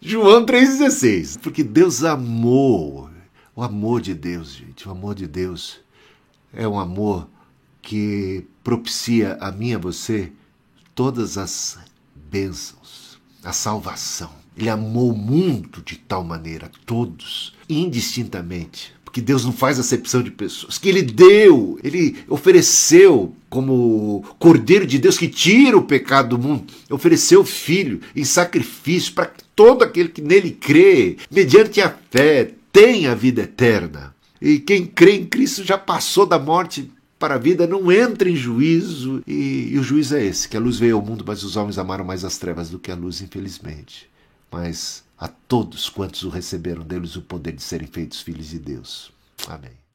João 3,16. Porque Deus amou. O amor de Deus, gente, o amor de Deus é um amor que propicia a mim e a você todas as bênçãos, a salvação. Ele amou o mundo de tal maneira, todos, indistintamente, porque Deus não faz acepção de pessoas, que Ele deu, Ele ofereceu como Cordeiro de Deus que tira o pecado do mundo, ofereceu o Filho em sacrifício para que todo aquele que nele crê, mediante a fé, tenha a vida eterna. E quem crê em Cristo já passou da morte para a vida, não entra em juízo, e, e o juízo é esse: que a luz veio ao mundo, mas os homens amaram mais as trevas do que a luz, infelizmente. Mas a todos quantos o receberam, deles o poder de serem feitos filhos de Deus. Amém.